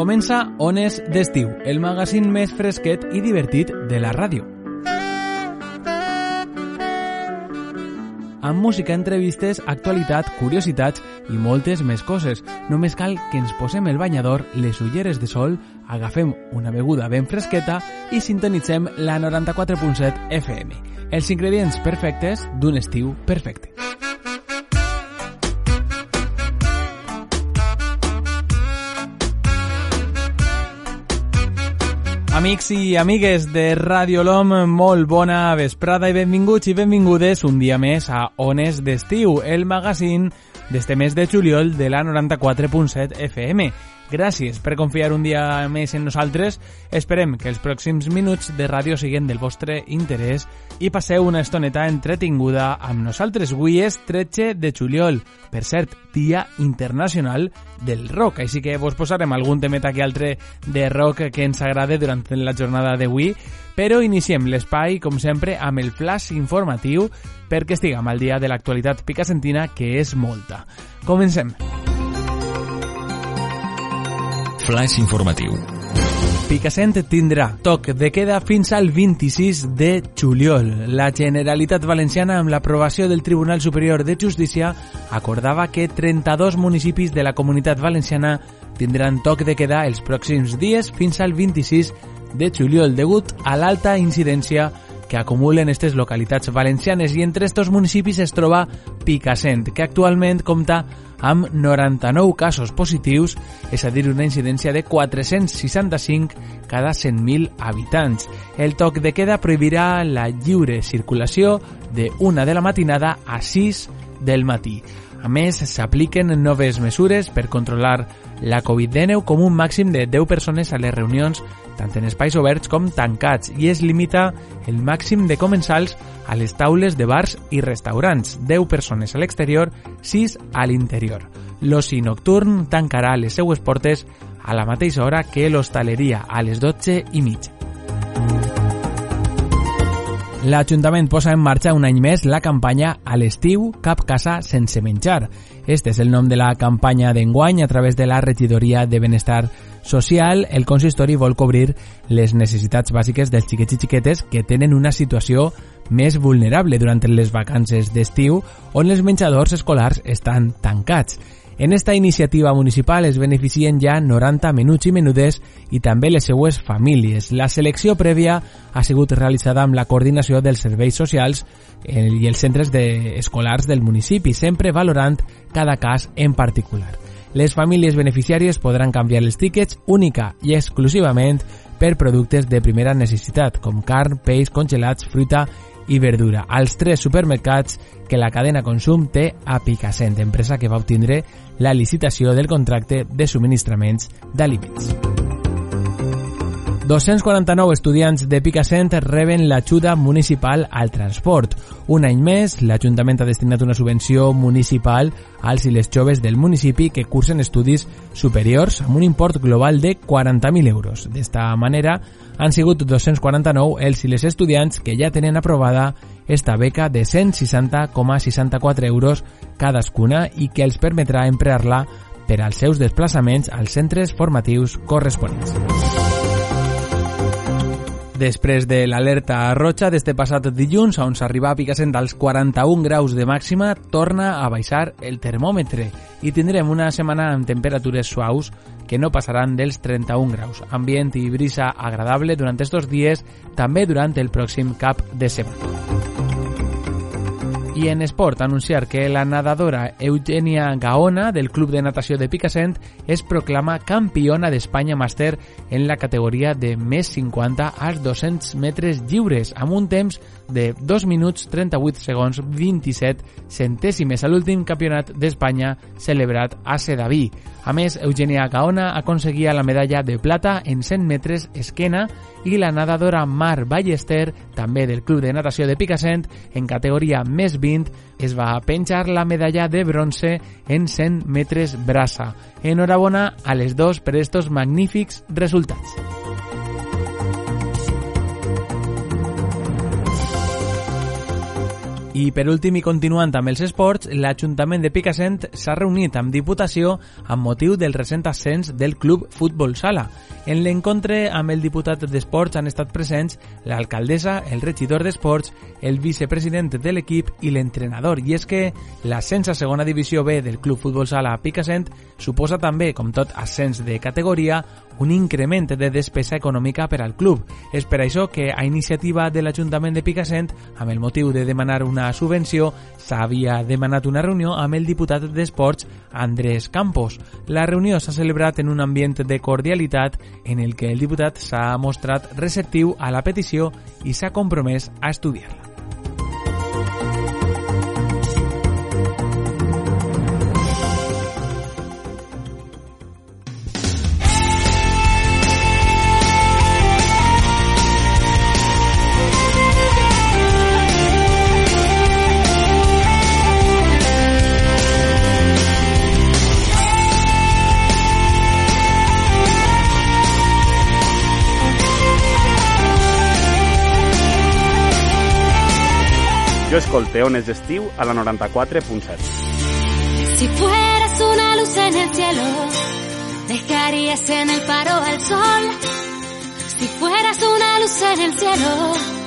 Comença Ones d'estiu, el magazín més fresquet i divertit de la ràdio. amb música, entrevistes, actualitat, curiositats i moltes més coses. Només cal que ens posem el banyador, les ulleres de sol, agafem una beguda ben fresqueta i sintonitzem la 94.7 FM. Els ingredients perfectes d'un estiu perfecte. Amics i amigues de Radio LOM, molt bona vesprada i benvinguts i benvingudes un dia més a Ones d'Estiu, el magazín d'este mes de juliol de la 94.7 FM. Gràcies per confiar un dia més en nosaltres. Esperem que els pròxims minuts de ràdio siguin del vostre interès i passeu una estoneta entretinguda amb nosaltres. Avui és 13 de juliol, per cert, Dia Internacional del Rock. Així que vos posarem algun temeta que altre de rock que ens agrade durant la jornada d'avui. Però iniciem l'espai, com sempre, amb el flash informatiu perquè estiguem al dia de l'actualitat picacentina, que és molta. Comencem. Flash informatiu. Picassent tindrà toc de queda fins al 26 de juliol. La Generalitat Valenciana, amb l'aprovació del Tribunal Superior de Justícia, acordava que 32 municipis de la Comunitat Valenciana tindran toc de queda els pròxims dies fins al 26 de juliol degut a l'alta incidència que acumulen aquestes localitats valencianes i entre estos municipis es troba Picassent, que actualment compta amb 99 casos positius, és a dir, una incidència de 465 cada 100.000 habitants. El toc de queda prohibirà la lliure circulació de una de la matinada a 6 del matí. A més, s'apliquen noves mesures per controlar la Covid-19 com un màxim de 10 persones a les reunions tant en espais oberts com tancats i es limita el màxim de comensals a les taules de bars i restaurants, 10 persones a l'exterior, 6 a l'interior. L'oci nocturn tancarà les seues portes a la mateixa hora que l'hostaleria, a les 12 i mitja. L'Ajuntament posa en marxa un any més la campanya A l'estiu, cap casa sense menjar. Este és el nom de la campanya d'enguany a través de la regidoria de benestar social. El consistori vol cobrir les necessitats bàsiques dels xiquets i xiquetes que tenen una situació més vulnerable durant les vacances d'estiu on els menjadors escolars estan tancats. En esta iniciativa municipal es beneficien ja 90 menuts i menudes i també les seues famílies. La selecció prèvia ha sigut realitzada amb la coordinació dels serveis socials i els centres de escolars del municipi, sempre valorant cada cas en particular. Les famílies beneficiàries podran canviar els tíquets única i exclusivament per productes de primera necessitat, com carn, peix, congelats, fruita i verdura als tres supermercats que la cadena Consum té a Picassent, empresa que va obtindre la licitació del contracte de subministraments d'aliments. 249 estudiants de Picassent reben l'ajuda municipal al transport. Un any més, l'Ajuntament ha destinat una subvenció municipal als i les joves del municipi que cursen estudis superiors amb un import global de 40.000 euros. D'esta manera, han sigut 249 els i les estudiants que ja tenen aprovada esta beca de 160,64 euros cadascuna i que els permetrà emplear-la per als seus desplaçaments als centres formatius corresponents. Després de l'alerta roja d'este passat dilluns, on s'arriba a Picassent als 41 graus de màxima, torna a baixar el termòmetre i tindrem una setmana amb temperatures suaus que no passaran dels 31 graus. Ambient i brisa agradable durant estos dies, també durant el pròxim cap de setmana. I en esport, anunciar que la nadadora Eugenia Gaona del Club de Natació de Picassent es proclama campiona d'Espanya màster en la categoria de més 50 als 200 metres lliures amb un temps de 2 minuts 38 segons 27 centèsimes a l'últim campionat d'Espanya celebrat a Sedaví. A més, Eugenia Gaona aconseguia la medalla de plata en 100 metres esquena i la nadadora Mar Ballester, també del Club de Natació de Picassent, en categoria més 20, es va penjar la medalla de bronze en 100 metres braça. Enhorabona a les dos per estos magnífics resultats. I per últim i continuant amb els esports, l'Ajuntament de Picassent s'ha reunit amb Diputació amb motiu del recent ascens del Club Futbol Sala. En l'encontre amb el diputat d'Esports han estat presents l'alcaldessa, el regidor d'Esports, el vicepresident de l'equip i l'entrenador. I és que l'ascens a segona divisió B del Club Futbol Sala Picassent suposa també, com tot ascens de categoria, un increment de despesa econòmica per al club. És per això que a iniciativa de l'Ajuntament de Picassent, amb el motiu de demanar una subvenció, s'havia demanat una reunió amb el diputat d'Esports Andrés Campos. La reunió s'ha celebrat en un ambient de cordialitat en el que el diputat s'ha mostrat receptiu a la petició i s'ha compromès a estudiar-la. Jo escolte Ones d'Estiu a la 94.7. Si fueras una luz en el cielo, dejarías en el paro al sol. Si fueras una luz en el cielo,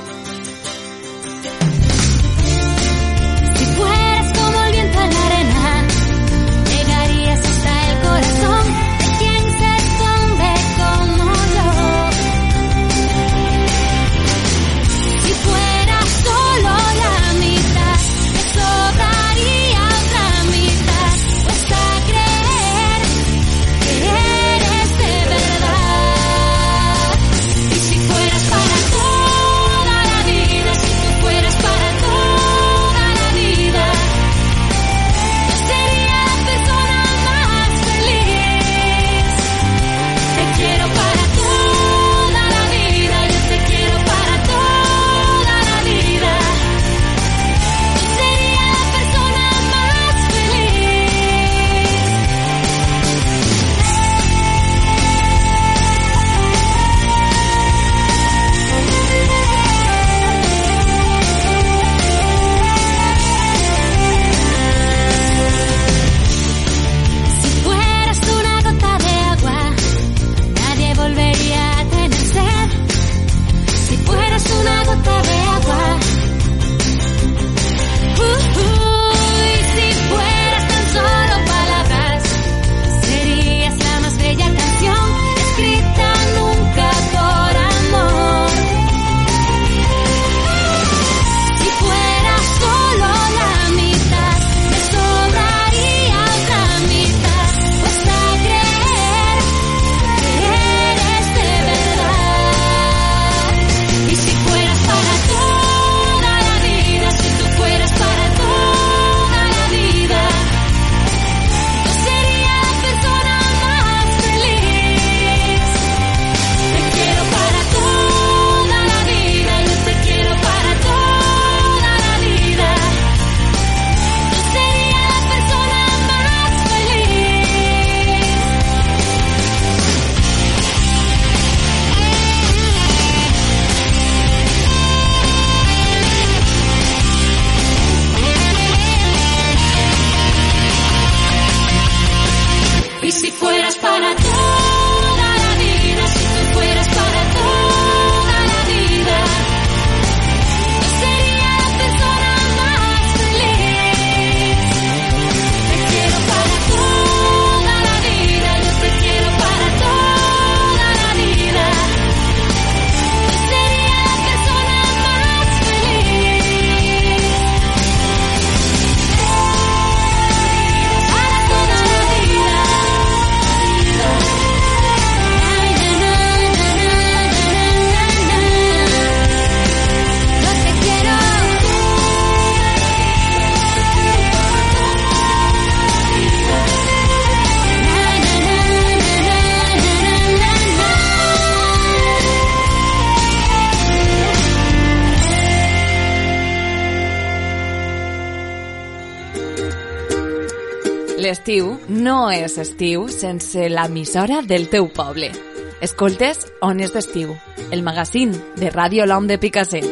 L'estiu no és estiu sense l'emissora del teu poble. Escoltes Ones d'Estiu, el magazín de Ràdio L'Om de Picassent.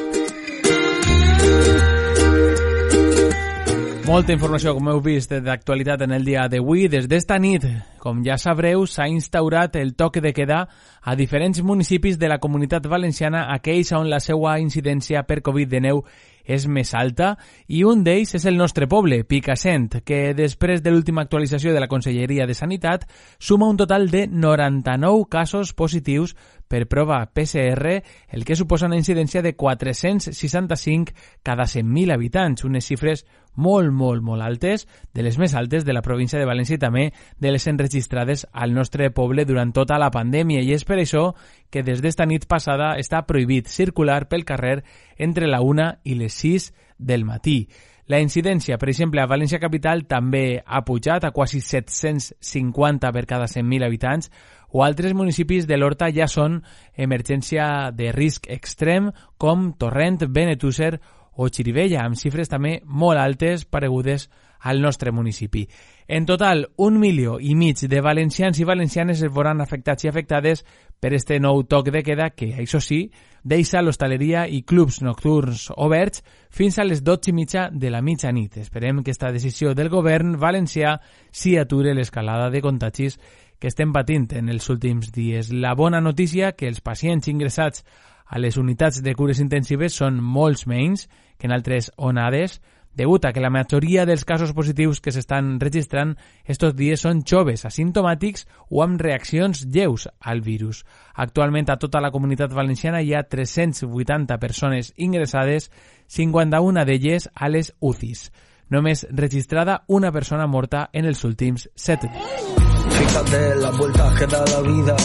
Molta informació, com heu vist, d'actualitat en el dia d'avui. Des d'esta nit, com ja sabreu, s'ha instaurat el toc de quedar a diferents municipis de la comunitat valenciana, aquells on la seva incidència per Covid-19 és més alta i un d'ells és el nostre poble, Picassent, que després de l'última actualització de la Conselleria de Sanitat suma un total de 99 casos positius per prova PCR, el que suposa una incidència de 465 cada 100.000 habitants, unes xifres molt, molt, molt altes, de les més altes de la província de València i també de les enregistrades al nostre poble durant tota la pandèmia i és per això que des d'esta nit passada està prohibit circular pel carrer entre la 1 i les 6 del matí. La incidència, per exemple, a València Capital també ha pujat a quasi 750 per cada 100.000 habitants, o altres municipis de l'Horta ja són emergència de risc extrem, com Torrent, Benetússer o Xirivella, amb xifres també molt altes paregudes al nostre municipi. En total, un milió i mig de valencians i valencianes es veuran afectats i afectades per este nou toc de queda que, això sí, deixa l'hostaleria i clubs nocturns oberts fins a les 12 i mitja de la mitjanit. Esperem que esta decisió del govern valencià s'hi ature l'escalada de contagis que estem patint en els últims dies. La bona notícia que els pacients ingressats a les unitats de cures intensives són molts menys que en altres onades, degut a que la majoria dels casos positius que s'estan registrant estos dies són joves, asimptomàtics o amb reaccions lleus al virus. Actualment a tota la comunitat valenciana hi ha 380 persones ingressades, 51 d'elles a les UCIs. Només registrada una persona morta en els últims 7 dies. Fíjate las vueltas que da la vida.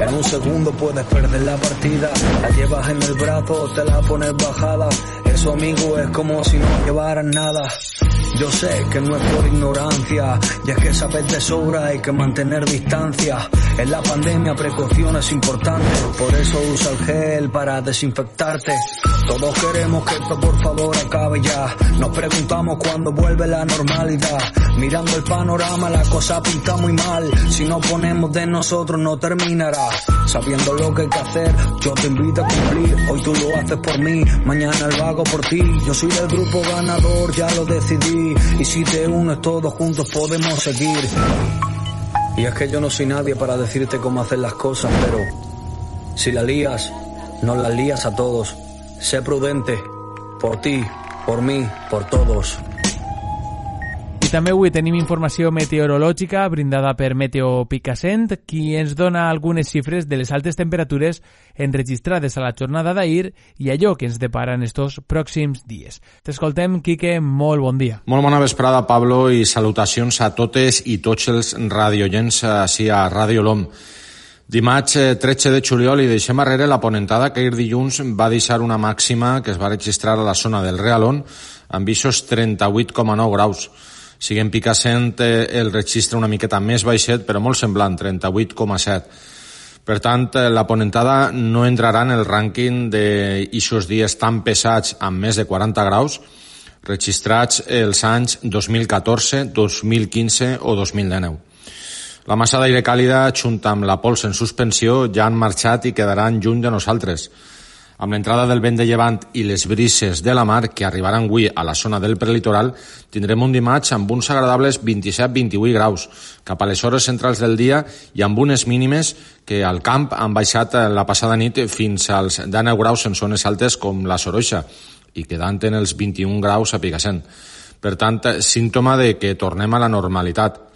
En un segundo puedes perder la partida. La llevas en el brazo, te la pones bajada. Eso, amigo, es como si no llevaras nada. Yo sé que no es por ignorancia, y es que sabes de sobra hay que mantener distancia. En la pandemia precaución es importante, por eso usa el gel para desinfectarte. Todos queremos que esto por favor acabe ya. Nos preguntamos cuándo vuelve la normalidad. Mirando el panorama la cosa pinta muy mal. Si no ponemos de nosotros no terminará. Sabiendo lo que hay que hacer, yo te invito a cumplir. Hoy tú lo haces por mí, mañana lo hago por ti. Yo soy del grupo ganador, ya lo decidí. Y si te unes todos juntos podemos seguir. Y es que yo no soy nadie para decirte cómo hacer las cosas, pero si la lías, nos las lías a todos. Sé prudente, por ti, por mí, por todos. També avui tenim informació meteorològica brindada per Meteo Picassent, qui ens dona algunes xifres de les altes temperatures enregistrades a la jornada d'ahir i allò que ens depara en estos pròxims dies. T'escoltem, Quique, molt bon dia. Molt bona vesprada, Pablo, i salutacions a totes i tots els radiollents així a Radio LOM. Dimarts eh, 13 de juliol i deixem arrere la ponentada que ahir dilluns va deixar una màxima que es va registrar a la zona del Realón amb eixos 38,9 graus. Siguem Picassent eh, el registre una miqueta més baixet, però molt semblant, 38,7. Per tant, eh, la ponentada no entrarà en el rànquing d'eixos dies tan pesats amb més de 40 graus registrats els anys 2014, 2015 o 2019. La massa d'aire càlida, junt amb la pols en suspensió, ja han marxat i quedaran lluny de nosaltres. Amb l'entrada del vent de llevant i les brises de la mar que arribaran avui a la zona del prelitoral, tindrem un dimarts amb uns agradables 27-28 graus, cap a les hores centrals del dia i amb unes mínimes que al camp han baixat la passada nit fins als 19 graus en zones altes com la Soroixa i quedant en els 21 graus a Picassent. Per tant, símptoma de que tornem a la normalitat.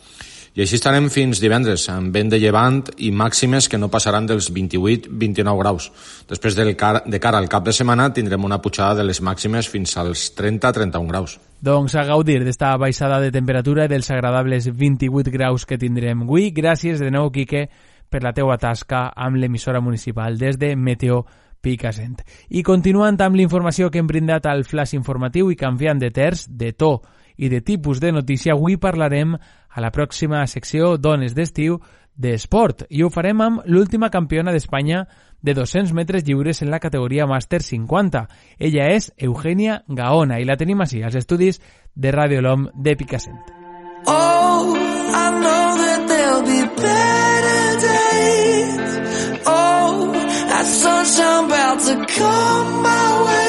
I així estarem fins divendres, amb vent de llevant i màximes que no passaran dels 28-29 graus. Després del car de cara al cap de setmana tindrem una pujada de les màximes fins als 30-31 graus. Doncs a gaudir d'esta baixada de temperatura i dels agradables 28 graus que tindrem avui. Gràcies de nou, Quique, per la teua tasca amb l'emissora municipal des de Meteo Picassent. I continuant amb l'informació que hem brindat al flash informatiu i canviant de terç, de to i de tipus de notícia, avui parlarem a la pròxima secció Dones d'estiu d'esport i ho farem amb l'última campiona d'Espanya de 200 metres lliures en la categoria Màster 50. Ella és Eugènia Gaona i la tenim així, als estudis de Radio LOM de Picassent. Oh, I know that there'll be better days. Oh, that sunshine about to come my way.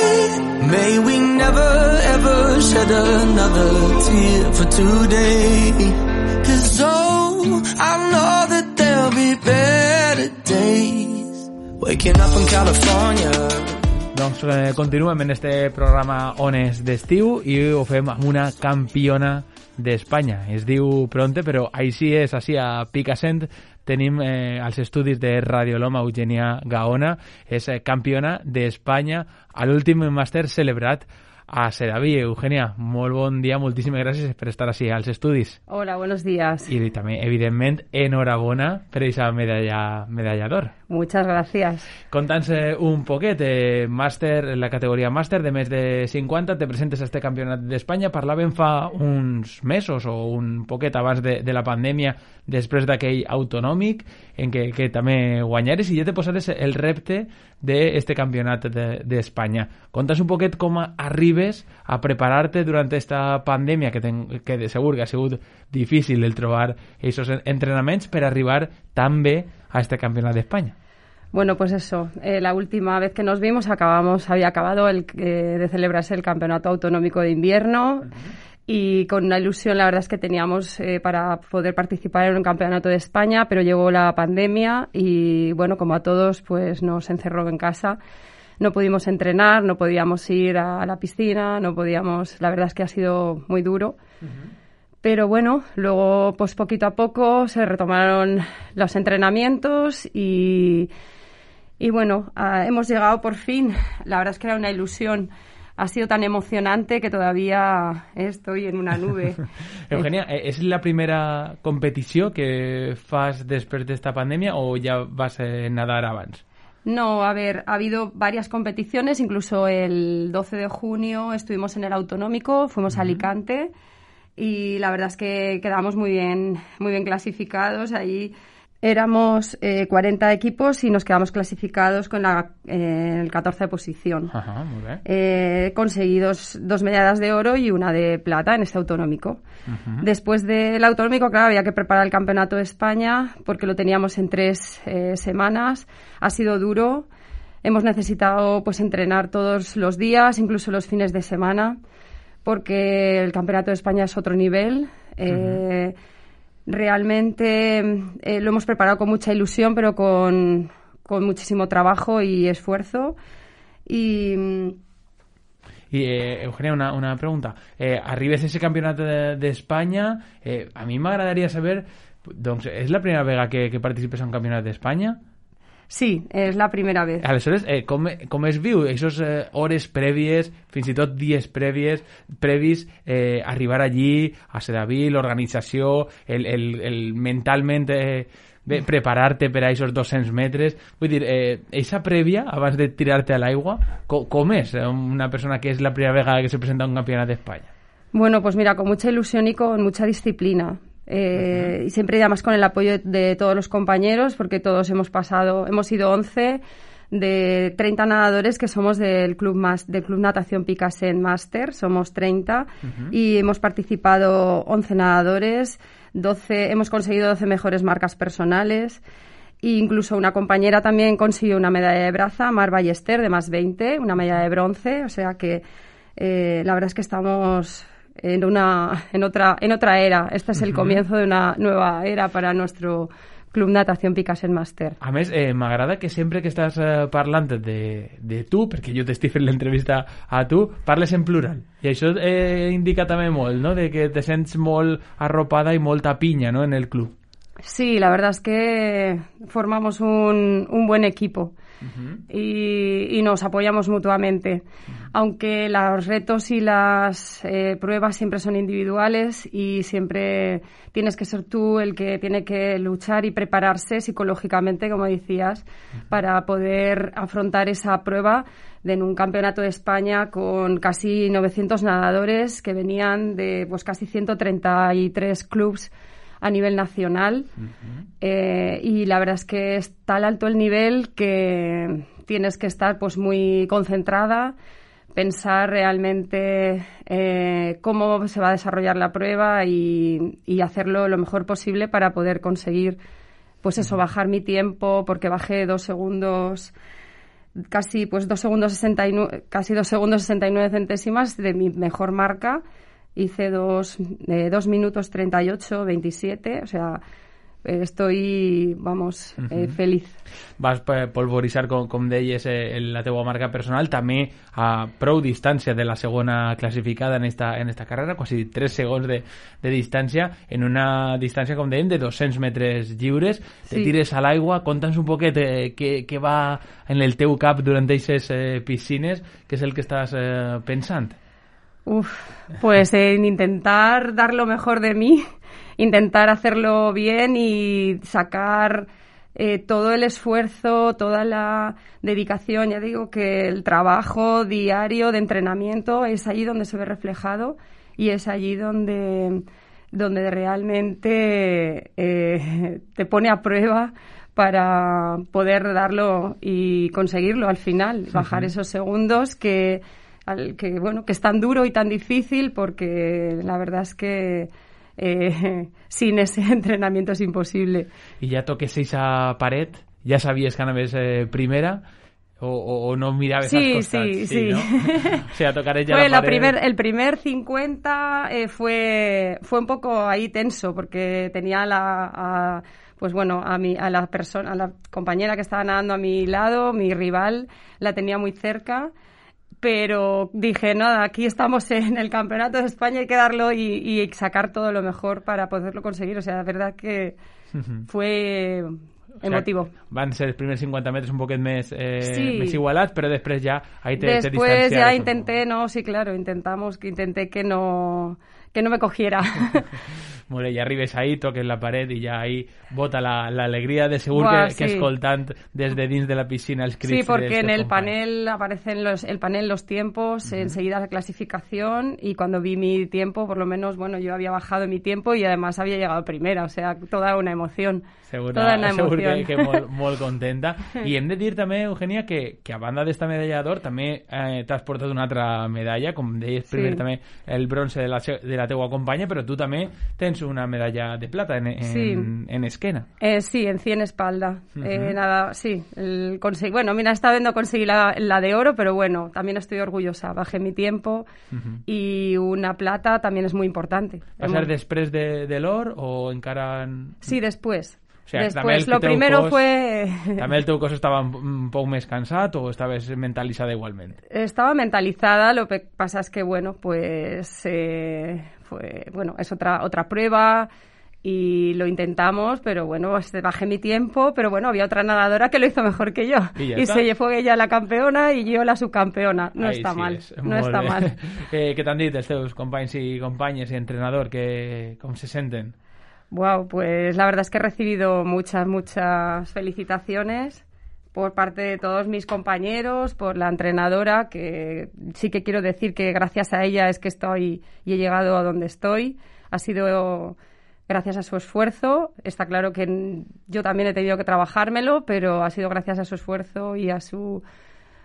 May we never ever shed another tear for today. Cause oh, I know that there'll be better days. Waking up in California. Doncs eh, continuem en este programa Ones d'estiu i ho fem amb una campiona d'Espanya. Es diu Pronte, però així és, així a Picassent tenim eh, als estudis de Radioloma Eugenia Gaona, és eh, campiona d'Espanya a l'últim màster celebrat a Sedaví. Eugenia, molt bon dia, moltíssimes gràcies per estar així als estudis. Hola, buenos días. I també, evidentment, enhorabona per aquesta medalla, medalla d'or. Muchas gracias. Conta'ns eh, un poquet, eh, màster, en la categoria màster de més de 50, te presentes a este campionat d'Espanya. Parlàvem fa uns mesos o un poquet abans de, de la pandèmia, després d'aquell autonòmic, en què, que també guanyares i ja te posares el repte d'este campionat de- d'Espanya. Conta'ns un poquet com arribes a preparar-te durant esta pandèmia, que, ten, que de segur que ha sigut difícil el trobar aquests entrenaments per arribar tan bé a este campionat d'Espanya. Bueno, pues eso, eh, la última vez que nos vimos acabamos, había acabado el, eh, de celebrarse el Campeonato Autonómico de Invierno y con una ilusión la verdad es que teníamos eh, para poder participar en un Campeonato de España, pero llegó la pandemia y bueno, como a todos pues nos encerró en casa. No pudimos entrenar, no podíamos ir a la piscina, no podíamos, la verdad es que ha sido muy duro. Pero bueno, luego pues poquito a poco se retomaron los entrenamientos y, y bueno, ah, hemos llegado por fin. La verdad es que era una ilusión. Ha sido tan emocionante que todavía estoy en una nube. Eugenia, eh, és la primera competició que fas després d'esta pandèmia o ja vas eh, nadar abans? No, a ver, ha habido varias competiciones, incluso el 12 de junio estuvimos en el autonómico, fuimos a Alicante y la verdad es que quedamos muy bien, muy bien clasificados. Ahí éramos eh, 40 equipos y nos quedamos clasificados con la eh, el 14 posición. Ajá, molt bé. Eh, he conseguido dos, dos medallas de oro y una de plata en este autonómico. Después del autonómico, claro, había que preparar el campeonato de España porque lo teníamos en tres eh, semanas. Ha sido duro. Hemos necesitado pues entrenar todos los días, incluso los fines de semana, porque el campeonato de España es otro nivel. Eh, Realmente eh, lo hemos preparado con mucha ilusión, pero con, con muchísimo trabajo y esfuerzo. Y mm, I, eh, Eugenia, una, una pregunta. Eh, arribes ese campionat de- d'Espanya, eh, a mi m'agradaria saber, doncs, és la primera vegada que, que participes en un campionat d'Espanya? Sí, es la primera vez. Aleshores, eh, com, com es viu aquestes eh, hores prèvies, fins i tot dies prèvies, previs, eh, arribar allí, a Sedaví, l'organització, el, el, el mentalment eh, bé, preparar-te per a aquests 200 metres. Vull dir, eh, eixa prèvia, abans de tirar-te a l'aigua, co com és eh, una persona que és la primera vegada que se presenta a un campionat d'Espanya? Bueno, pues mira, con mucha ilusión y con mucha disciplina. Eh, Y siempre además con el apoyo de, de todos los compañeros, porque todos hemos pasado, hemos sido 11 de 30 nadadores que somos del club más del club natación Picasen Master, somos 30 y hemos participado 11 nadadores, 12 hemos conseguido 12 mejores marcas personales. E incluso una compañera también consiguió una medalla de braza, Mar Ballester, de más 20, una medalla de bronce. O sea que eh, la verdad es que estamos en, una, en, otra, en otra era. Este es el comienzo de una nueva era para nuestro Club Natación Picasen Master. A més, eh, m'agrada que sempre que estàs eh, parlant de, de tu, perquè jo t'estic fent l'entrevista a tu, parles en plural. I això eh, indica també molt, no?, de que te sents molt arropada i molta pinya, no?, en el club. Sí, la verdad es que formamos un, un buen equipo y, y nos apoyamos mutuamente. Aunque los retos y las eh, pruebas siempre son individuales y siempre tienes que ser tú el que tiene que luchar y prepararse psicológicamente, como decías, para poder afrontar esa prueba de en un campeonato de España con casi 900 nadadores que venían de pues casi 133 clubs a nivel nacional. Eh, y la verdad es que es tal alto el nivel que tienes que estar pues muy concentrada pensar realmente eh, cómo se va a desarrollar la prueba y, y hacerlo lo mejor posible para poder conseguir pues eso bajar mi tiempo porque bajé dos segundos casi pues dos segundos 69, casi dos segundos 69 centésimas de mi mejor marca. Hice dos, eh, dos minutos 38, 27, o sea, eh, estoy, vamos, eh, feliz. Vas eh, polvoritzar, com, com deies, eh, la teua marca personal, també a prou distància de la segona classificada en esta, en esta carrera, quasi 3 segons de, de distància, en una distància, com dèiem, de 200 metres lliures, te Sí. tires a l'aigua, conta'ns un poquet eh, què, què va en el teu cap durant aquestes eh, piscines, què és el que estàs eh, pensant? Uf, pues en intentar dar lo mejor de mí, intentar hacerlo bien y sacar eh, todo el esfuerzo, toda la dedicación, ya digo que el trabajo diario de entrenamiento es allí donde se ve reflejado y es allí donde, donde realmente eh, te pone a prueba para poder darlo y conseguirlo al final, bajar esos segundos que al que bueno que es tan duro y tan difícil porque la verdad es que eh, sin ese entrenamiento es imposible. I ja toques esa paret, ja sabies que anaves eh, primera, o, o, o no miraves Sí, als costats? sí, sí. ¿no? o sea, tocar ya la pared. primer, el primer 50 eh, fue, fue un poco ahí tenso porque tenía la, a, pues bueno, a, mi, a la persona, a la compañera que estaba nadando a mi lado, mi rival, la tenía muy cerca. Pero dije, nada, aquí estamos en el Campeonato de España, hay que darlo y, y sacar todo lo mejor para poderlo conseguir. O sea, la verdad que fue O sea, emotivo. van ser els primers 50 metres un poquet més, eh, Sí. més igualats, però després ja ahí te, te Después un intenté, no, sí, claro, intentamos, que intenté que no, que no me cogiera. i arribes ahí, toques la paret i ja ahí bota la, la alegría de segur Buah, que, que sí. escoltant des de dins de la piscina els crits Sí, porque dels en el panel aparecen los, el panel los tiempos, enseguida la clasificación y cuando vi mi tiempo, por lo menos, bueno, yo había bajado mi tiempo y además había llegado primera, o sea, toda una emoción. Segur, toda una segur emoción. que, que molt, molt contenta. I hem de dir també, Eugènia, que, que a banda d'esta medalla d'or també eh, t'has portat una altra medalla, com deies primer Sí. també el bronze de la, de la teua companya, però tu també tens una medalla de plata en, en, Sí. en esquena. Eh, sí, en 100 espalda. Eh, nada, sí. El bueno, mira, esta vez no conseguí la, la de oro, pero bueno, también estoy orgullosa. Bajé mi tiempo y una plata también es muy importante. Va ser Hemos- després de, de l'or o encara... en- Sí, después. O sea, el lo primero cos- fue... També el teu cos estava un, poc més cansat o estaves mentalitzada igualment? Estaba mentalizada, lo que pasa es que, bueno, pues eh, fue, bueno, es otra, otra prueba y lo intentamos, pero bueno, este, bajé mi tiempo, pero bueno, había otra nadadora que lo hizo mejor que yo. Y se fue ella la campeona y yo la subcampeona. No Ahí está sí mal, no Molt está bé. mal. Eh, què t'han dit els teus companys i companyes i entrenador? Que, com se senten? Wow, pues la verdad es que he recibido muchas, muchas felicitaciones por parte de todos mis compañeros, por la entrenadora, que sí que quiero decir que gracias a ella es que estoy y he llegado a donde estoy. Ha sido gracias a su esfuerzo. Está claro que yo también he tenido que trabajármelo, pero ha sido gracias a su esfuerzo y a su,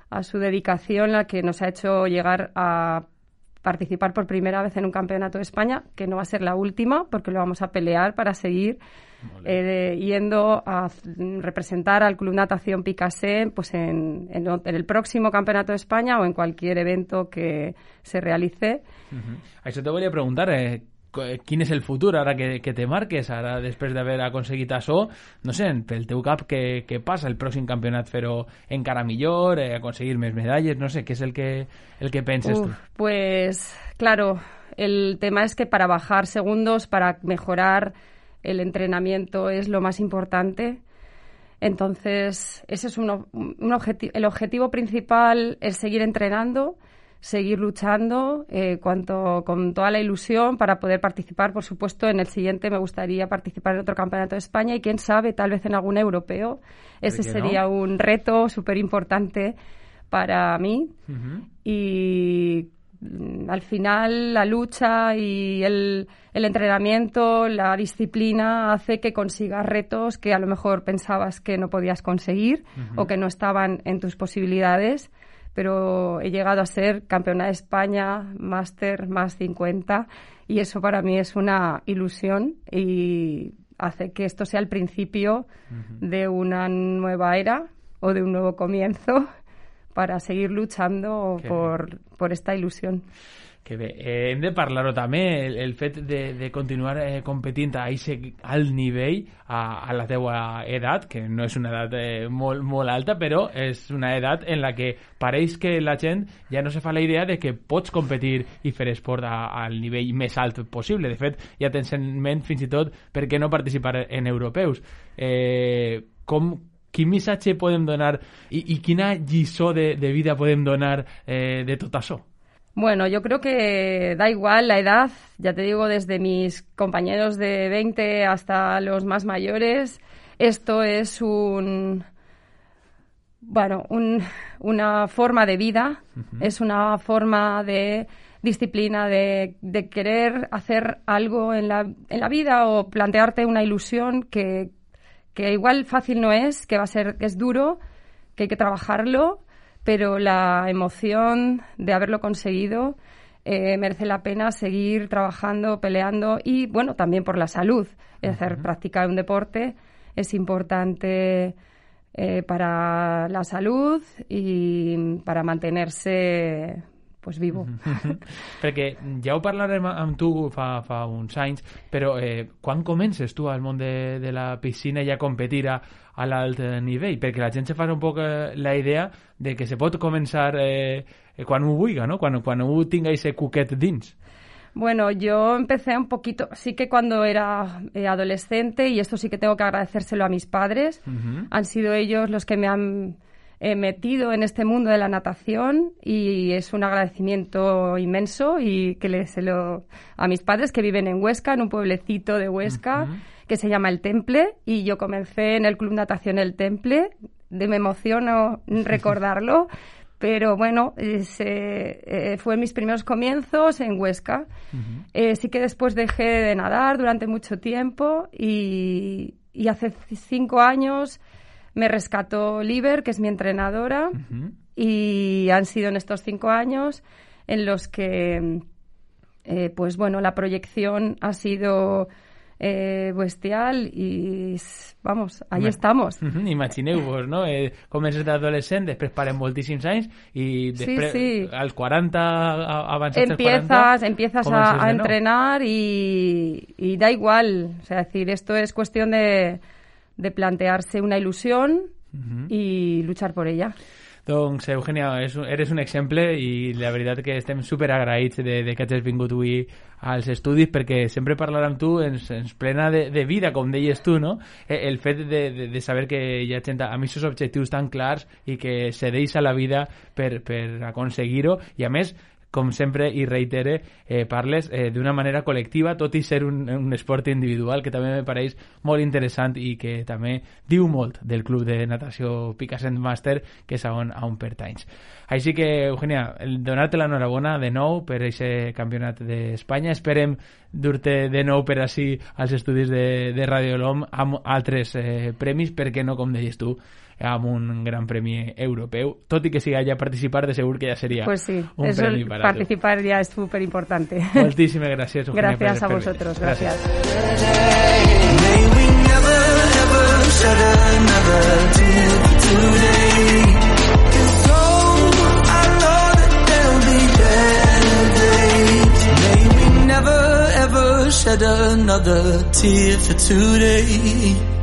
a su dedicación la que nos ha hecho llegar a participar por primera vez en un campeonato de España, que no va a ser la última, porque lo vamos a pelear para seguir eh, de- yendo a representar al Club Natación Picassé pues en, en el próximo campeonato de España o en cualquier evento que se realice. Això te volia preguntar, eh, co- eh, quin és el futur ara que, que te marques, ara després d'haver aconseguit això, no sé, pel teu cap què, què passa el pròxim campionat fer-ho encara millor, eh, aconseguir més medalles, no sé, què és el que, el que penses Uf, tu? pues claro, el tema es que para bajar segundos, para mejorar el entrenamiento es lo más importante. Entonces, ese es un objeti- el objetivo principal es seguir entrenando, seguir luchando eh, cuanto, con toda la ilusión para poder participar. Por supuesto, en el siguiente me gustaría participar en otro campeonato de España y quién sabe, tal vez en algún europeo. Ese no? sería un reto súper importante para mí y mm, al final la lucha y el, el entrenamiento, la disciplina hace que consigas retos que a lo mejor pensabas que no podías conseguir o que no estaban en tus posibilidades, pero he llegado a ser campeona de España, máster más 50 y eso para mí es una ilusión y hace que esto sea el principio de una nueva era o de un nuevo comienzo para seguir luchando Qué por, por esta ilusión. Que bé, eh, hem de parlar-ho també, el, el fet de, de continuar eh, competint a aquest alt nivell a, a la teua edat, que no és una edat eh, molt, molt alta, però és una edat en la que pareix que la gent ja no se fa la idea de que pots competir i fer esport al nivell més alt possible. De fet, ja tens en ment fins i tot per què no participar en europeus. Eh, com, quin missatge podem donar i, i quina lliçó de, de vida podem donar eh, de tot això? Bueno, yo creo que da igual la edad, ya te digo, desde mis compañeros de 20 hasta los más mayores, esto es un, bueno, un- una forma de vida, es una forma de disciplina, de, de querer hacer algo en la, en la vida o plantearte una ilusión que, que igual fácil no es, que va a ser, que es duro, que hay que trabajarlo, pero la emoción de haberlo conseguido eh, merece la pena seguir trabajando, peleando y, bueno, también por la salud. Es decir, practicar un deporte es importante eh, para la salud y para mantenerse pues vivo. Perquè ja ho parlarem amb tu fa, fa uns anys, però eh, quan comences tu al món de, de la piscina i a competir a, a l'alt nivell? Perquè la gent se fa un poc eh, la idea de que se pot començar eh, eh, quan ho vulga, no? Quan, quan ho tinga ese cuquet dins. Bueno, yo empecé un poquito, sí que cuando era eh, adolescente, y esto sí que tengo que agradecérselo a mis padres, han sido ellos los que me han eh, metido en este mundo de la natación y es un agradecimiento inmenso y que le se lo a mis padres que viven en Huesca, en un pueblecito de Huesca que se llama El Temple y yo comencé en el Club Natación El Temple, de me emociono recordarlo. Pero bueno, es, eh, fue mis primeros comienzos en Huesca. Eh, sí que después dejé de nadar durante mucho tiempo y, y hace cinco años me rescató Liber, que es mi entrenadora, y han sido en estos cinco años en los que, eh, pues bueno, la proyección ha sido eh, bestial y vamos, ahí estamos. Imagineu-vos, no? Eh, comences d'adolescent, després paren moltíssims anys i després, sí. als 40, a- avançats als 40... empiezas, empiezas a, a entrenar y, y da igual. O sea, decir, esto es cuestión de, de plantearse una ilusión y luchar por ella. Doncs, Eugènia, eres un exemple i la veritat que estem super agraïts de, de que hagis vingut avui als estudis perquè sempre parlar amb tu ens, ens plena de, de vida, com deies tu, no? Eh, El fet de, de, de saber que hi ha gent amb aquests objectius tan clars i que se deixa la vida per, per aconseguir-ho i a més com sempre i reitere, eh, parles eh, d'una manera col·lectiva, tot i ser un, un esport individual, que també me pareix molt interessant i que també diu molt del club de natació Picassent Master, que és on, on pertanys. Així que, Eugènia, el- donar-te l'enhorabona de nou per aquest campionat d'Espanya. Esperem dur-te de nou per així als estudis de, de Radio LOM amb altres eh, premis, perquè no, com deies tu, amb un gran premi europeu, tot i que sigui allà participar, de segur que ja seria Pues sí, un eso, premi para tu. participar ya es súper importante. Moltíssimes gràcies, Eugènia, Gracias per- a vosotros, never ever shed another tear for today.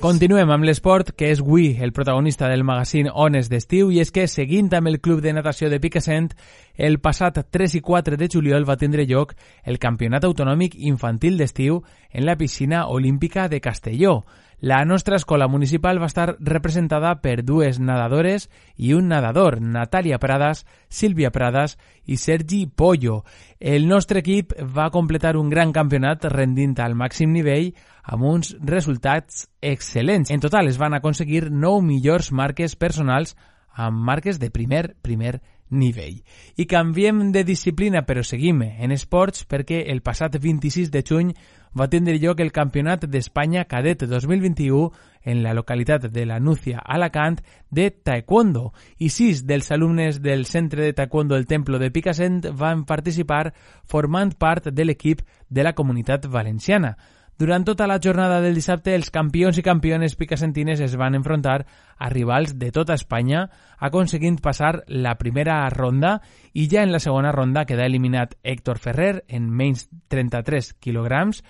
Continuem amb l'esport, que és avui el protagonista del magazín Ones d'estiu, i és que, seguint amb el Club de Natació de Picassent, el passat 3 i 4 de juliol va tindre lloc el Campionat Autonòmic Infantil d'Estiu en la piscina olímpica de Castelló. La nostra escola municipal va estar representada per dues nadadores i un nadador, Natàlia Pradas, Sílvia Pradas i Sergi Pollo. El nostre equip va completar un gran campionat rendint al màxim nivell amb uns resultats excel·lents. En total es van aconseguir 9 millors marques personals amb marques de primer, primer nivell. I canviem de disciplina, però seguim en esports perquè el passat 26 de juny va tindre lloc el Campionat d'Espanya Cadet 2021 en la localitat de la Núcia, Alacant, de Taekwondo. I sis dels alumnes del Centre de Taekwondo del Templo de Picassent van participar formant part de l'equip de la Comunitat Valenciana. Durant tota la jornada del dissabte, els campions i campiones picassentines es van enfrontar a rivals de tota Espanya, aconseguint passar la primera ronda i ja en la segona ronda queda eliminat Héctor Ferrer en menys 33 quilograms,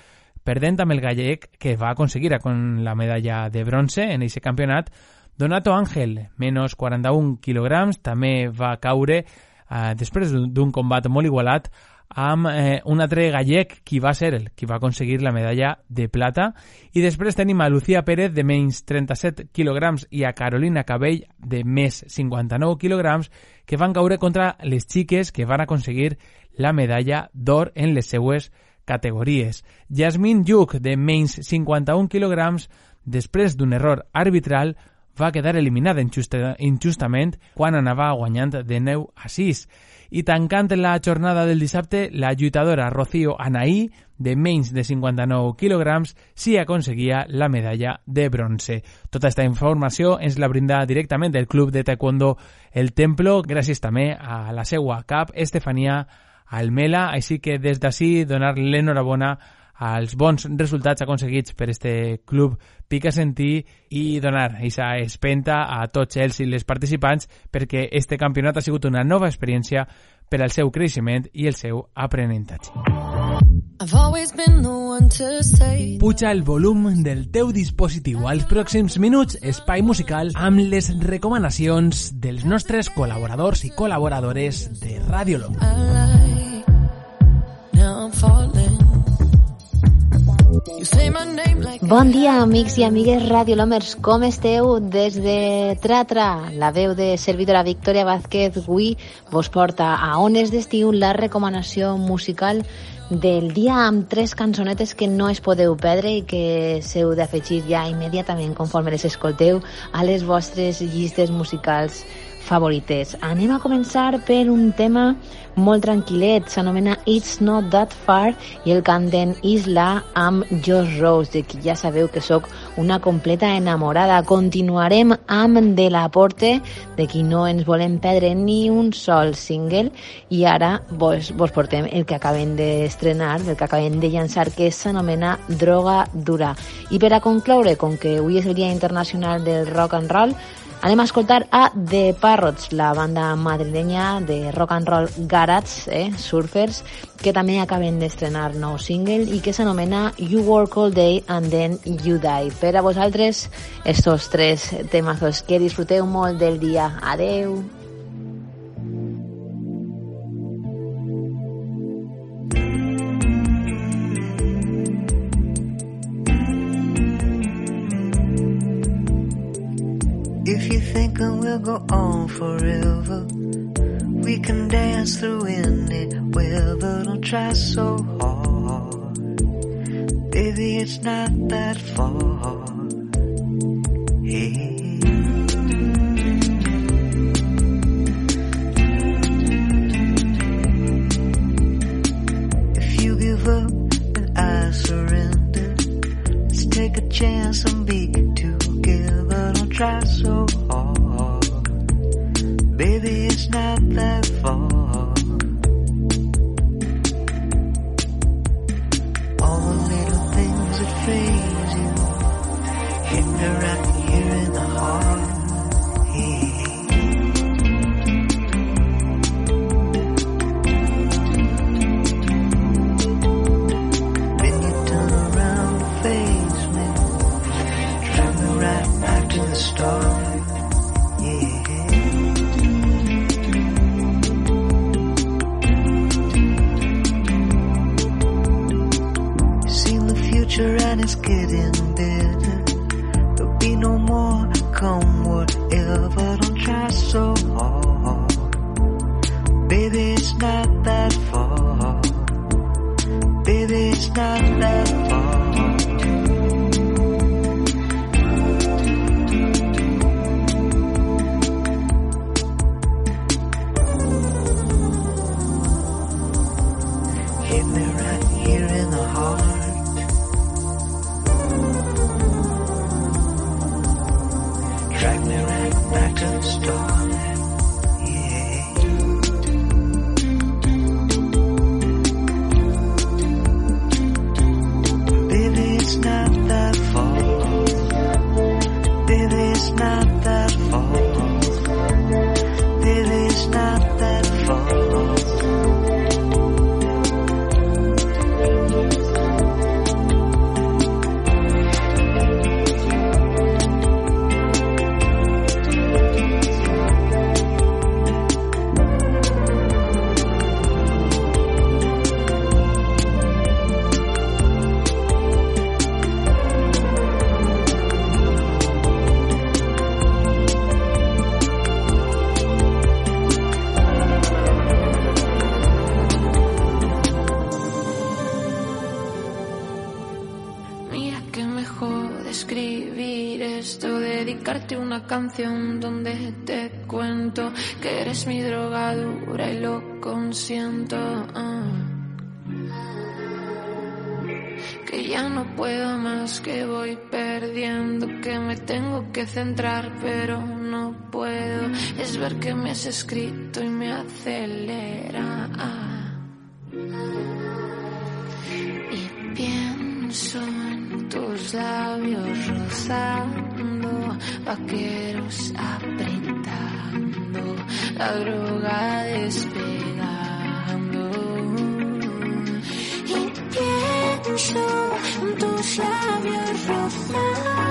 perdent amb el gallec que va aconseguir con la medalla de bronze en aquest campionat. Donato Ángel, menys 41 quilograms, també va caure eh, després d'un combat molt igualat amb eh, un altre gallec qui va ser el qui va aconseguir la medalla de plata i després tenim a Lucía Pérez de menys 37 quilograms i a Carolina Cabell de més 59 quilograms que van caure contra les xiques que van aconseguir la medalla d'or en les seues categories. Jasmine Lluc de menys 51 quilograms després d'un error arbitral va quedar eliminada injusta, injustament quan anava guanyant de 9 a 6. I tancant la jornada del dissabte, la lluitadora Rocío Anaí, de menys de 59 quilograms, sí aconseguia la medalla de bronze. Tota aquesta informació ens la brinda directament el Club de Taekwondo El Templo, gràcies també a la seua cap, Estefania Almela, així que des d'ací donar l'enhorabona als bons resultats aconseguits per este club picassentí i donar aquesta espenta a tots ells i les participants perquè este campionat ha sigut una nova experiència per al seu creixement i el seu aprenentatge. I've always been the one to say Puja el volum del teu dispositiu. Als pròxims minuts, espai musical amb les recomanacions dels nostres col·laboradors i col·laboradores de Radio Lom. Bon dia, amics i amigues Radio Lomers. Com esteu? Des de Tratra, la veu de servidora Victoria Vázquez avui vos porta a Ones d'Estiu la recomanació musical del dia amb tres cançonetes que no es podeu perdre i que s'heu d'afegir ja immediatament conforme les escolteu a les vostres llistes musicals favorites. Anem a començar per un tema molt tranquil·let, s'anomena It's Not That Far i el canten Isla amb Josh Rose, de qui ja sabeu que sóc una completa enamorada. Continuarem amb De La Porte, de qui no ens volem perdre ni un sol single, i ara vos, vos portem el que acabem d'estrenar, el que acabem de llançar, que s'anomena Droga Dura. I per a concloure, com que avui és el Dia Internacional del Rock and Roll, Anem a escoltar a The Parrots, la banda madrilenya de rock and roll garage, eh, surfers, que també acaben d'estrenar nou single i que s'anomena You Work All Day and Then You Die. Per a vosaltres, estos tres temazos. Que disfruteu molt del dia. Adeu! If you think it will go on forever, we can dance through any weather. Don't try so hard, baby. It's not that far. Hey. No puedo más, que voy perdiendo, que me tengo que centrar, pero no puedo. Es ver que me has escrito y me acelera. Y pienso en tus labios rozando, vaqueros apretando, la droga despegando. Y pienso shove your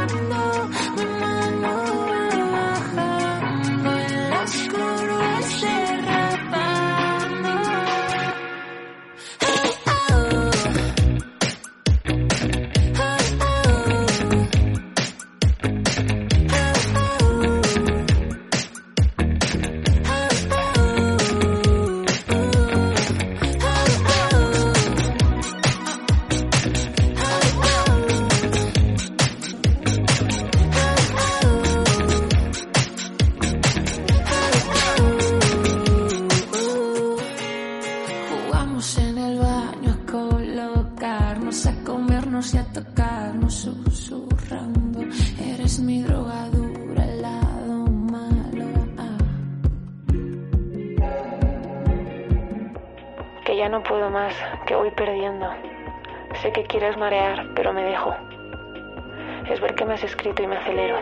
Quieres marear, pero me dejo. Es ver que me has escrito y me acelero.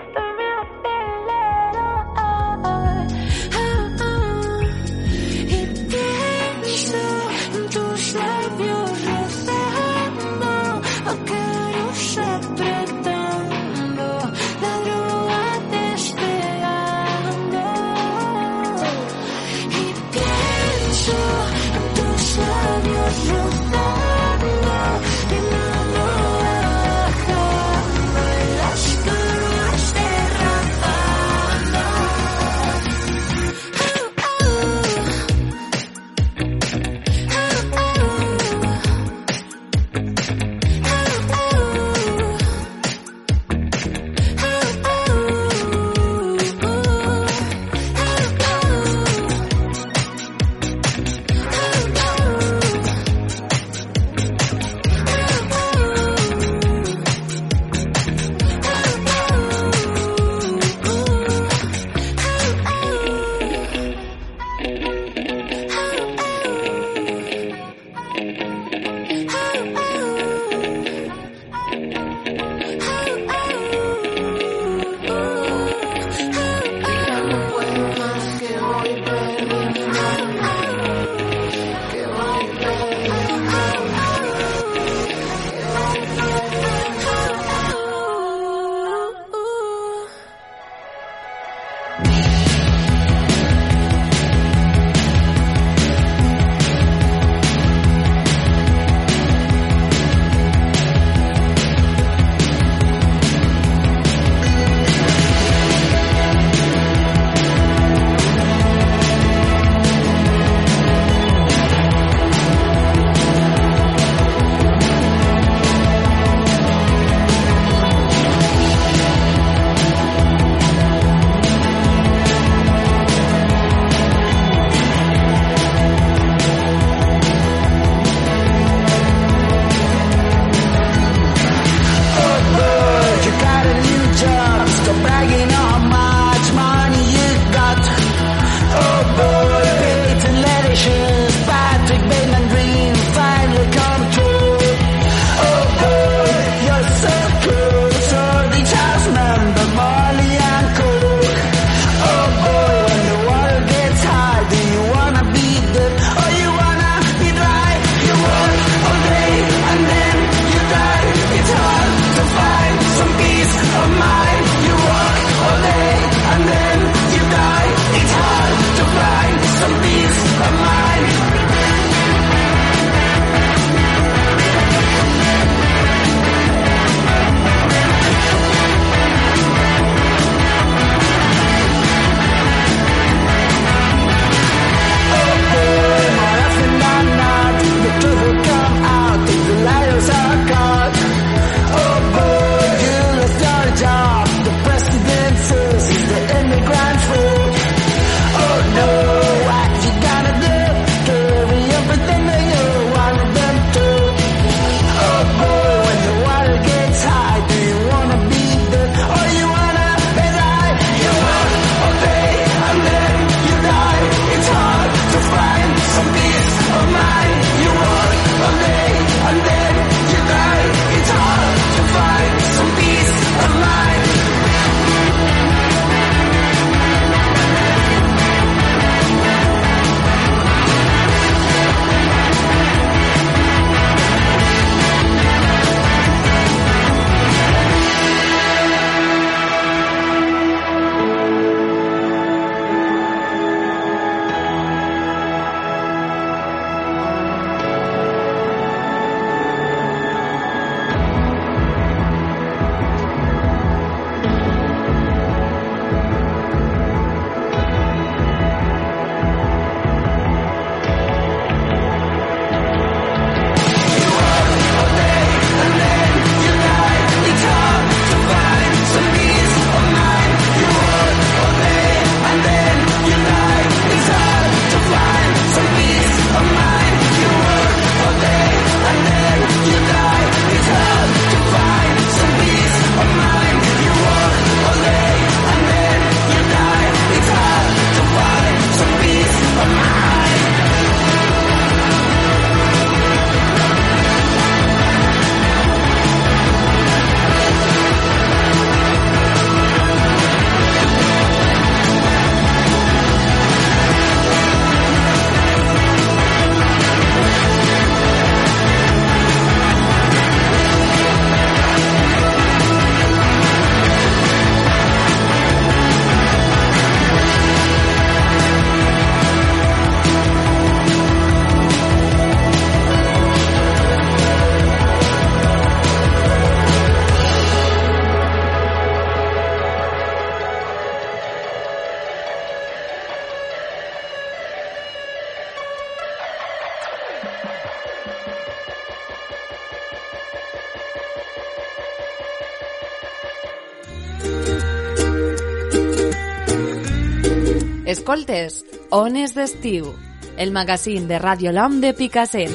Ones d'Estiu, el magazín de Radio LOM de Picassent.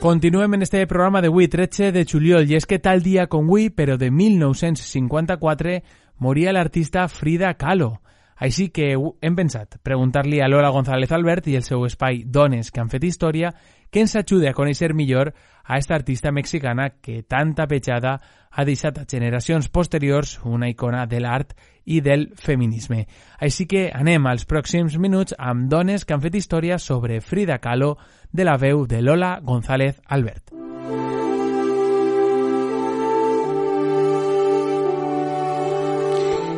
Continuem en este programa d'avui, 13 de juliol, i és que tal dia com avui, però de 1954, moria l'artista Frida Kahlo. Així que hem pensat preguntar-li a Lola González Albert i el seu espai Dones que han fet història que ens ajude a conèixer millor a esta artista mexicana que tanta petjada ha deixat a generacions posteriors una icona de l'art i del feminisme. Així que anem als pròxims minuts amb dones que han fet història sobre Frida Kahlo de la veu de Lola González Albert.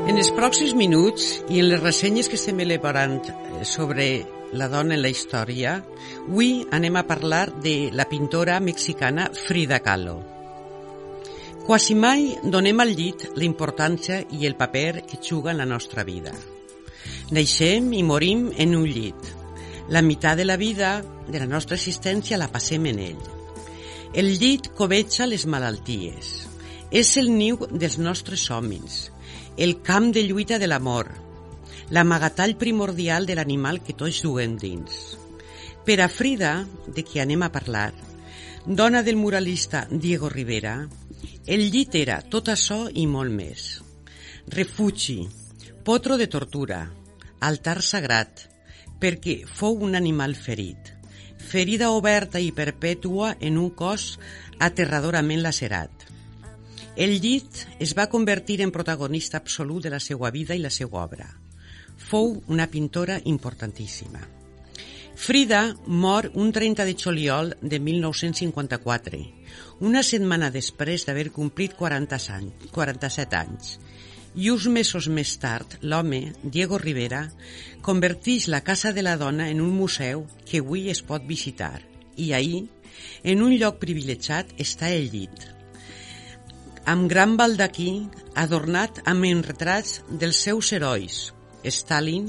En els pròxims minuts i en les ressenyes que estem elaborant eh, sobre la dona en la història, avui anem a parlar de la pintora mexicana Frida Kahlo. Quasi mai donem al llit la importància i el paper que juga en la nostra vida. Naixem i morim en un llit. La meitat de la vida de la nostra existència la passem en ell. El llit coveja les malalties. És el niu dels nostres somnis, el camp de lluita de l'amor, l'amagatall primordial de l'animal que tots duem dins. Per a Frida, de qui anem a parlar, dona del muralista Diego Rivera, el llit era tot això i molt més. Refugi, potro de tortura, altar sagrat, perquè fou un animal ferit, ferida oberta i perpètua en un cos aterradorament lacerat. El llit es va convertir en protagonista absolut de la seva vida i la seva obra. Fou una pintora importantíssima. Frida mor un 30 de juliol de 1954, una setmana després d'haver complit 40 anys, 47 anys. I uns mesos més tard, l'home, Diego Rivera, converteix la Casa de la Dona en un museu que avui es pot visitar. I ahir, en un lloc privilegiat, està el llit, amb gran baldaquí adornat amb retrats dels seus herois, Stalin,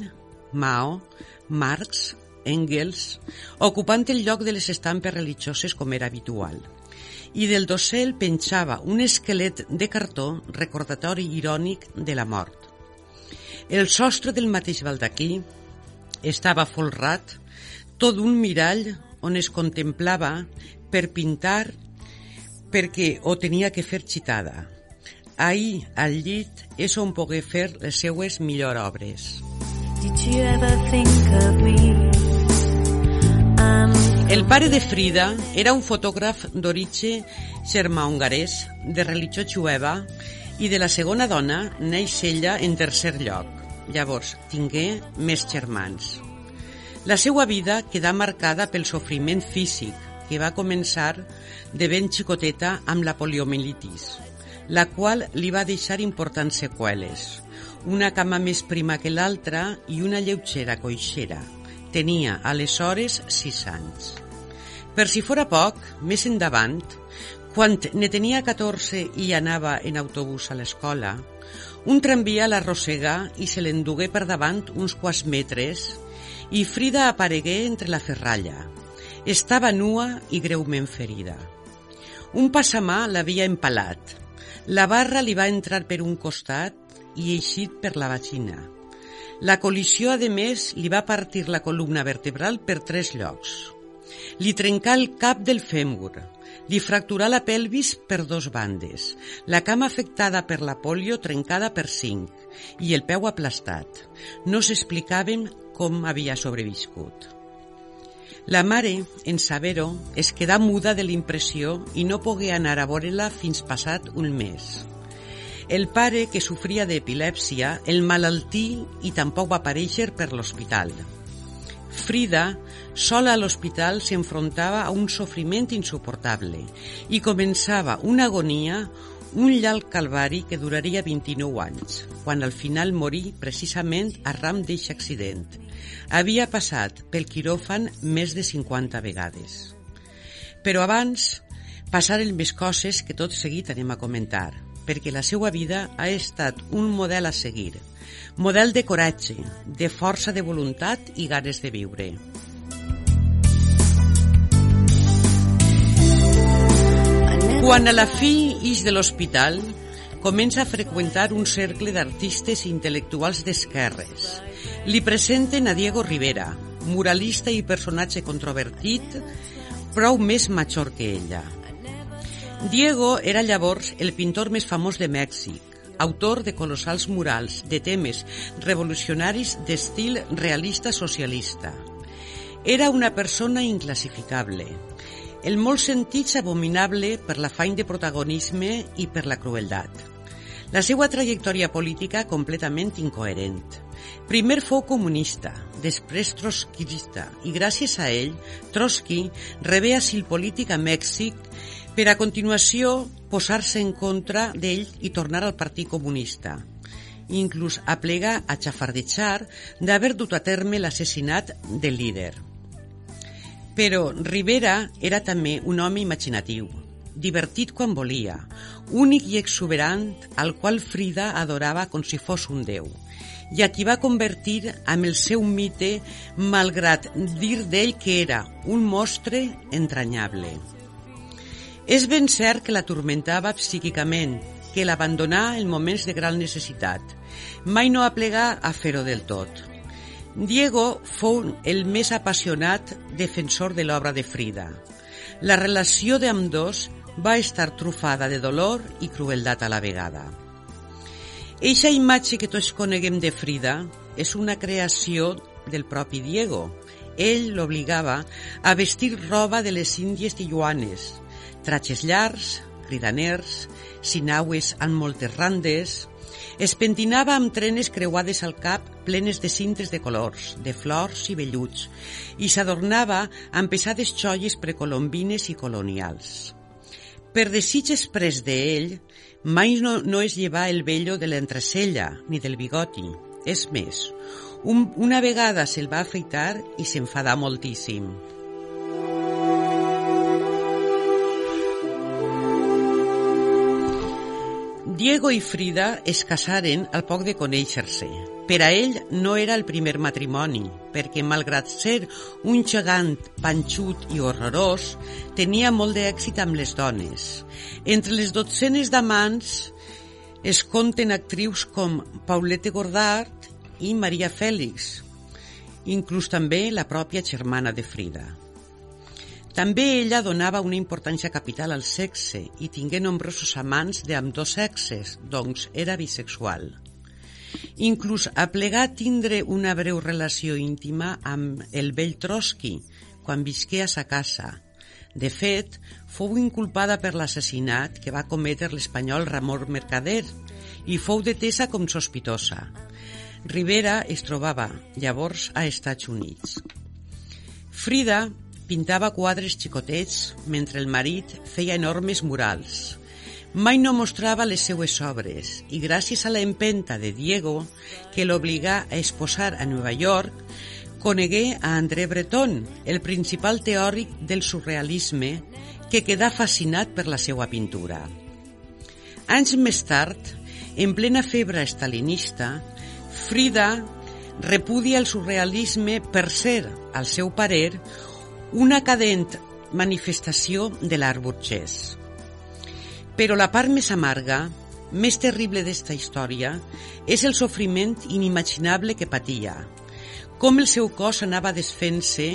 Mao, Marx, Engels, ocupant el lloc de les estampes religioses com era habitual. I del dossel penjava un esquelet de cartó recordatori irònic de la mort. El sostre del mateix baldaquí estava folrat tot un mirall on es contemplava per pintar perquè ho tenia que fer xitada. Ahir, al llit, és on pogué fer les seues millors obres. Did you ever think of me? El pare de Frida era un fotògraf d'origen germà-hongarès, de religió jueva, i de la segona dona neix ella en tercer lloc. Llavors, tingué més germans. La seva vida quedà marcada pel sofriment físic, que va començar de ben xicoteta amb la poliomielitis, la qual li va deixar importants seqüeles. Una cama més prima que l'altra i una lleugera coixera. Tenia, aleshores, sis anys. Per si fora poc, més endavant, quan ne tenia 14 i anava en autobús a l'escola, un tramvia l'arrossegà i se l'endugué per davant uns quants metres i Frida aparegué entre la ferralla. Estava nua i greument ferida. Un passamà l'havia empalat. La barra li va entrar per un costat i eixit per la vagina. La col·lisió, a més, li va partir la columna vertebral per tres llocs. Li trencà el cap del fèmur, li fracturà la pelvis per dos bandes, la cama afectada per la polio trencada per cinc i el peu aplastat. No s'explicàvem com havia sobreviscut. La mare, en saber-ho, es quedà muda de l'impressió i no pogué anar a veure-la fins passat un mes. El pare, que sofria d'epilèpsia, el malaltí i tampoc va aparèixer per l'hospital. Frida, sola a l'hospital, s'enfrontava a un sofriment insuportable i començava una agonia, un llarg calvari que duraria 29 anys, quan al final morí precisament arran d'eixe accident. Havia passat pel quiròfan més de 50 vegades. Però abans passaren més coses que tot seguit anem a comentar, perquè la seva vida ha estat un model a seguir, model de coratge, de força de voluntat i ganes de viure. Quan a la fi ix de l'hospital, comença a freqüentar un cercle d'artistes i intel·lectuals d'esquerres. Li presenten a Diego Rivera, muralista i personatge controvertit, prou més major que ella. Diego era llavors el pintor més famós de Mèxic, autor de colossals murals de temes revolucionaris d'estil realista socialista. Era una persona inclassificable, en molts sentits abominable per l'afany de protagonisme i per la crueldat. La seva trajectòria política completament incoherent. Primer fou comunista, després trotskista, i gràcies a ell, Trotsky rebé asil polític a Mèxic per a continuació posar-se en contra d'ell i tornar al Partit Comunista. Inclús aplega a xafardejar d'haver dut a terme l'assassinat del líder. Però Rivera era també un home imaginatiu, divertit quan volia, únic i exuberant al qual Frida adorava com si fos un déu i a qui va convertir amb el seu mite malgrat dir d'ell que era un mostre entranyable. És ben cert que l'atormentava psíquicament, que l'abandonà en moments de gran necessitat. Mai no aplegà a fer-ho del tot. Diego fou el més apassionat defensor de l'obra de Frida. La relació d'ambdós va estar trufada de dolor i crueldat a la vegada. Eixa imatge que tots coneguem de Frida és una creació del propi Diego. Ell l'obligava a vestir roba de les índies tijuanes, tratges llargs, cridaners, sinaues amb moltes randes, es pentinava amb trenes creuades al cap plenes de cintes de colors, de flors i velluts, i s'adornava amb pesades xolles precolombines i colonials. Per desig express d'ell, mai no, no es llevà el vello de l'entrecella ni del bigoti. És més, un, una vegada se'l va afeitar i s'enfadà moltíssim. Diego i Frida es casaren al poc de conèixer-se. Per a ell no era el primer matrimoni, perquè malgrat ser un gegant panxut i horrorós, tenia molt d'èxit amb les dones. Entre les dotzenes d'amants es compten actrius com Paulette Gordard i Maria Fèlix, inclús també la pròpia germana de Frida. També ella donava una importància capital al sexe i tingué nombrosos amants de amb dos sexes, doncs era bisexual. Inclús a tindre una breu relació íntima amb el vell Trotsky quan visqué a sa casa. De fet, fou inculpada per l'assassinat que va cometre l'espanyol Ramon Mercader i fou detesa com sospitosa. Rivera es trobava llavors a Estats Units. Frida pintava quadres xicotets mentre el marit feia enormes murals. Mai no mostrava les seues obres i gràcies a la empenta de Diego, que l'obligà a exposar a Nova York, conegué a André Breton, el principal teòric del surrealisme, que quedà fascinat per la seva pintura. Anys més tard, en plena febre estalinista, Frida repudia el surrealisme per ser, al seu parer, una cadent manifestació de l'art burgès. Però la part més amarga, més terrible d'esta història, és el sofriment inimaginable que patia, com el seu cos anava desfent-se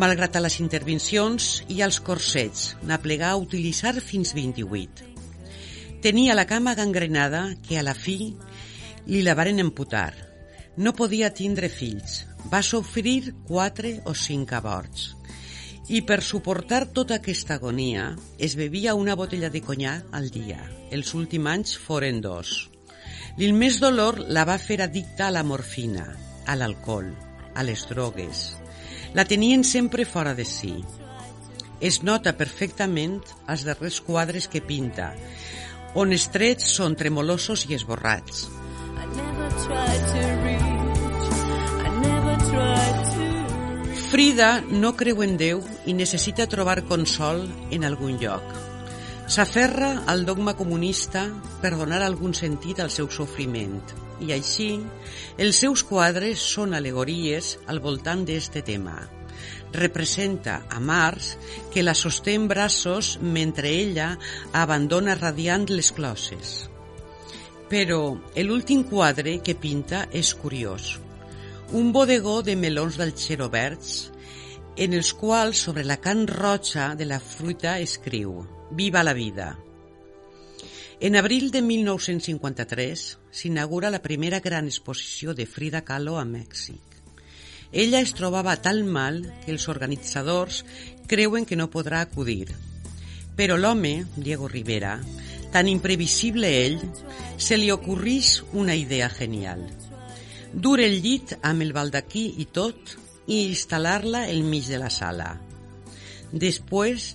malgrat a les intervencions i als corsets, n'aplegà a utilitzar fins 28. Tenia la cama gangrenada que a la fi li la varen amputar. No podia tindre fills. Va sofrir quatre o cinc aborts. I per suportar tota aquesta agonia es bevia una botella de conyac al dia. Els últims anys foren dos. Més dolor la va fer addicta a la morfina, a l'alcohol, a les drogues. La tenien sempre fora de si. Es nota perfectament als darrers quadres que pinta, on els trets són tremolosos i esborrats. I never tried to Frida no creu en Déu i necessita trobar consol en algun lloc. S'aferra al dogma comunista per donar algun sentit al seu sofriment i així els seus quadres són alegories al voltant d'este tema. Representa a Mars que la sosté en braços mentre ella abandona radiant les closes. Però l'últim quadre que pinta és curiós. Un bodegó de melons del Xeroberts en els quals sobre la can roja de la fruita escriu Viva la vida. En abril de 1953 s'inaugura la primera gran exposició de Frida Kahlo a Mèxic. Ella es trobava tan mal que els organitzadors creuen que no podrà acudir. Però l'home, Diego Rivera, tan imprevisible ell, se li ocorreix una idea genial. Dur el llit amb el baldaquí i tot i instal·lar-la al mig de la sala. Després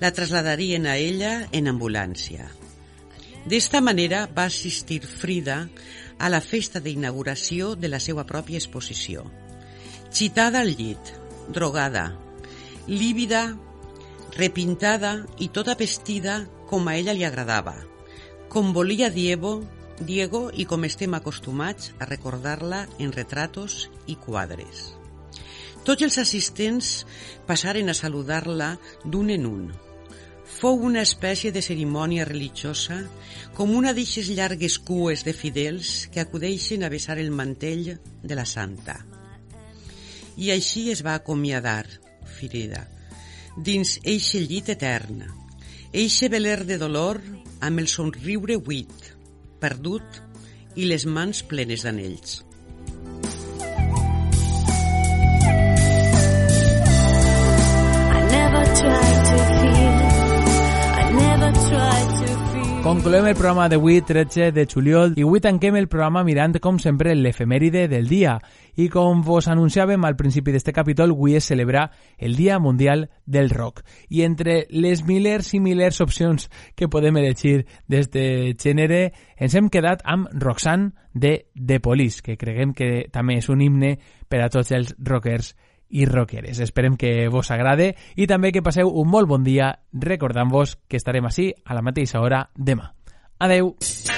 la trasladarien a ella en ambulància. D'esta manera va assistir Frida a la festa d'inauguració de la seva pròpia exposició. Xitada al llit, drogada, lívida, repintada i tota vestida com a ella li agradava, com volia Diego, Diego i com estem acostumats a recordar-la en retratos i quadres. Tots els assistents passaren a saludar-la d'un en un. Fou una espècie de cerimònia religiosa, com una d'eixes llargues cues de fidels que acudeixen a besar el mantell de la santa. I així es va acomiadar, Frida, dins eixe llit etern, eixe veler de dolor amb el somriure buit, perdut i les mans plenes d'anells. I never tried to feel. I never tried to. Concloem el programa d'avui 13 de juliol i avui tanquem el programa mirant com sempre l'efemèride del dia. I com vos anunciàvem al principi d'este capítol avui es celebra el Dia Mundial del Rock. I entre les milers i milers opcions que podem elegir d'este gènere ens hem quedat amb Roxanne de The Police que creguem que també és un himne per a tots els rockers i rockeres. Esperem que vos agrade i també que passeu un molt bon dia recordant-vos que estarem així a la mateixa hora demà. Adeu! Roxanne,